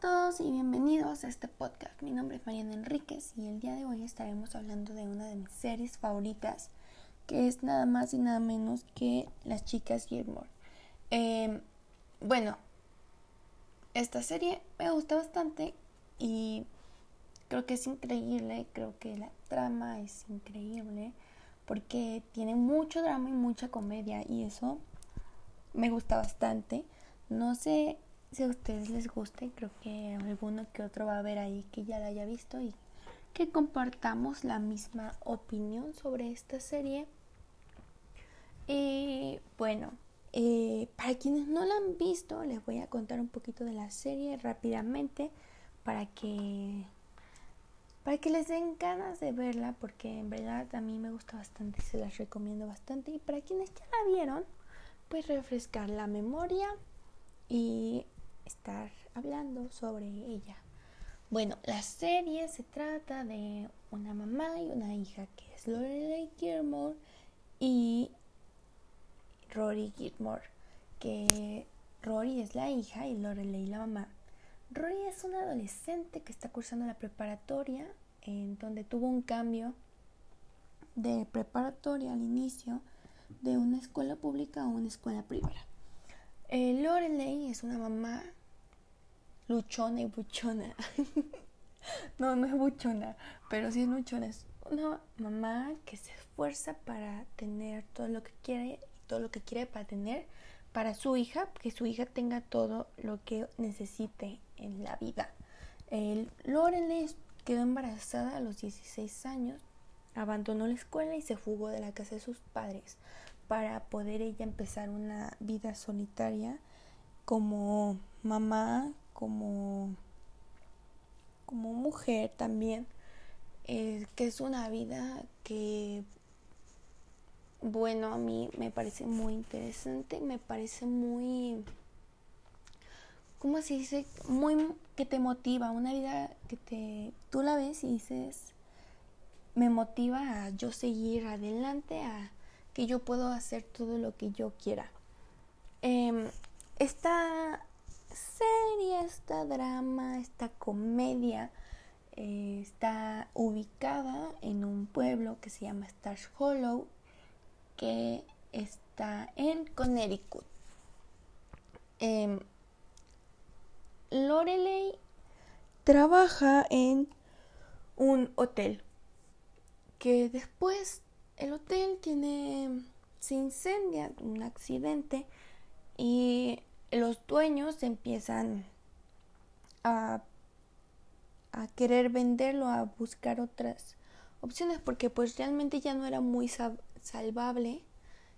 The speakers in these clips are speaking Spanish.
todos y bienvenidos a este podcast. Mi nombre es Mariana Enríquez y el día de hoy estaremos hablando de una de mis series favoritas, que es nada más y nada menos que Las chicas Gilmore. Em, bueno, esta serie me gusta bastante y creo que es increíble, creo que la trama es increíble porque tiene mucho drama y mucha comedia y eso me gusta bastante. No sé si a ustedes les guste, creo que alguno que otro va a ver ahí que ya la haya visto y que compartamos la misma opinión sobre esta serie. Y bueno, eh, para quienes no la han visto, les voy a contar un poquito de la serie rápidamente para que para que les den ganas de verla porque en verdad a mí me gusta bastante se las recomiendo bastante y para quienes ya la vieron pues refrescar la memoria y estar hablando sobre ella. Bueno, la serie se trata de una mamá y una hija que es Lorelei Gilmore y Rory Gilmore, que Rory es la hija y Lorelei la mamá. Rory es una adolescente que está cursando la preparatoria, en donde tuvo un cambio de preparatoria al inicio de una escuela pública a una escuela privada. Eh, Lorelei es una mamá luchona y buchona. no, no es buchona, pero sí es luchona. Es una mamá que se esfuerza para tener todo lo que quiere, todo lo que quiere para tener para su hija, que su hija tenga todo lo que necesite en la vida. El quedó embarazada a los 16 años, abandonó la escuela y se fugó de la casa de sus padres para poder ella empezar una vida solitaria como mamá, como, como mujer también, eh, que es una vida que, bueno, a mí me parece muy interesante, me parece muy, ¿cómo se dice? Muy que te motiva, una vida que te, tú la ves y dices, me motiva a yo seguir adelante, a que yo puedo hacer todo lo que yo quiera. Em, esta serie, esta drama, esta comedia eh, está ubicada en un pueblo que se llama Stars Hollow, que está en Connecticut. Eh, Lorelei trabaja en un hotel que después el hotel tiene se incendia un accidente y los dueños empiezan a, a querer venderlo, a buscar otras opciones, porque pues realmente ya no era muy salvable.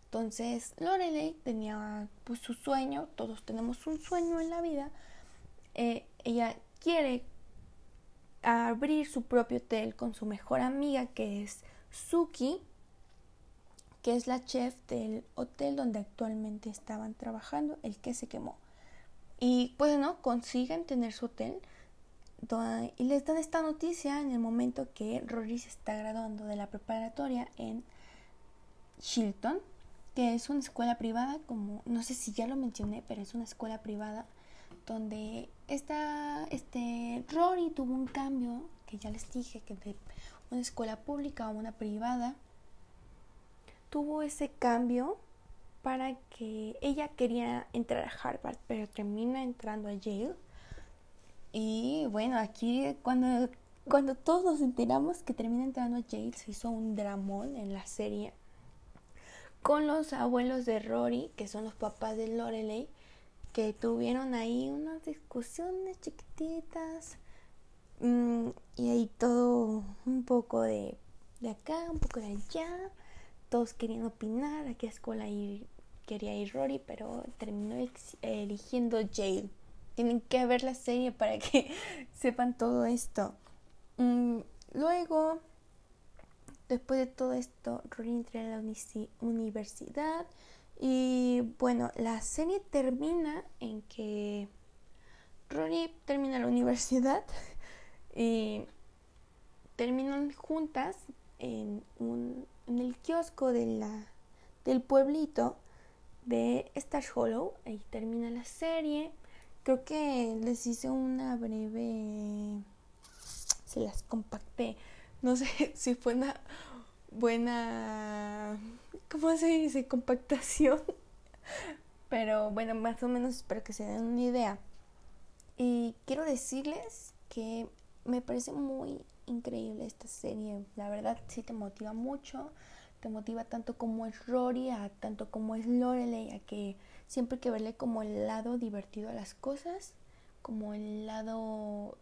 Entonces Lorelei tenía pues su sueño, todos tenemos un sueño en la vida. Eh, ella quiere abrir su propio hotel con su mejor amiga que es Suki que es la chef del hotel donde actualmente estaban trabajando, el que se quemó. Y bueno, consiguen tener su hotel y les dan esta noticia en el momento que Rory se está graduando de la preparatoria en Shilton, que es una escuela privada, como no sé si ya lo mencioné, pero es una escuela privada donde esta, este Rory tuvo un cambio, que ya les dije, que de una escuela pública a una privada tuvo ese cambio para que ella quería entrar a Harvard, pero termina entrando a Yale. Y bueno, aquí cuando, cuando todos nos enteramos que termina entrando a Yale, se hizo un dramón en la serie con los abuelos de Rory, que son los papás de Lorelei, que tuvieron ahí unas discusiones chiquititas mm, y ahí todo un poco de, de acá, un poco de allá todos querían opinar a qué escuela ir, quería ir Rory, pero terminó eligiendo Jade. Tienen que ver la serie para que sepan todo esto. Mm, luego, después de todo esto, Rory entra a la universidad y bueno, la serie termina en que Rory termina la universidad y terminan juntas en un en el kiosco de la, del pueblito de Star Hollow. Ahí termina la serie. creo que les hice una breve... Se las compacté. No sé si fue una buena... ¿Cómo se dice? Compactación. Pero bueno, más o menos espero que se den una idea. Y quiero decirles que me parece muy increíble esta serie. La verdad sí te motiva mucho. Te motiva tanto como es Rory, a tanto como es Lorelei, a que siempre hay que verle como el lado divertido a las cosas, como el lado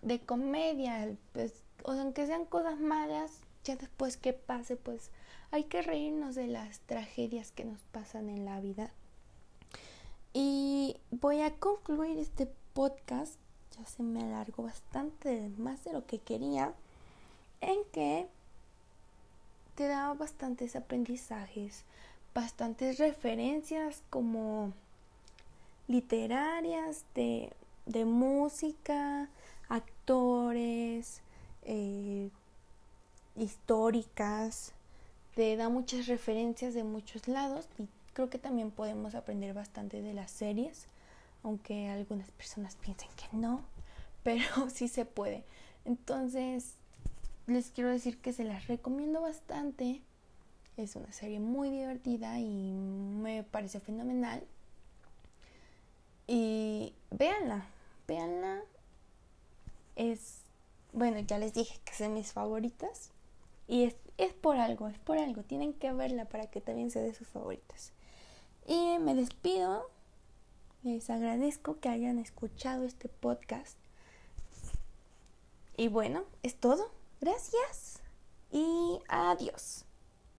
de comedia, pues, o sea, aunque sean cosas malas, ya después que pase, pues hay que reírnos de las tragedias que nos pasan en la vida. Y voy a concluir este podcast, ya se me alargó bastante, más de lo que quería, en que te da bastantes aprendizajes, bastantes referencias como literarias, de, de música, actores, eh, históricas, te da muchas referencias de muchos lados y creo que también podemos aprender bastante de las series, aunque algunas personas piensen que no, pero sí se puede. Entonces, les quiero decir que se las recomiendo bastante. Es una serie muy divertida y me parece fenomenal. Y véanla, véanla. Es, bueno, ya les dije que son mis favoritas. Y es, es por algo, es por algo. Tienen que verla para que también sea de sus favoritas. Y me despido. Les agradezco que hayan escuchado este podcast. Y bueno, es todo. Gracias. Y adiós.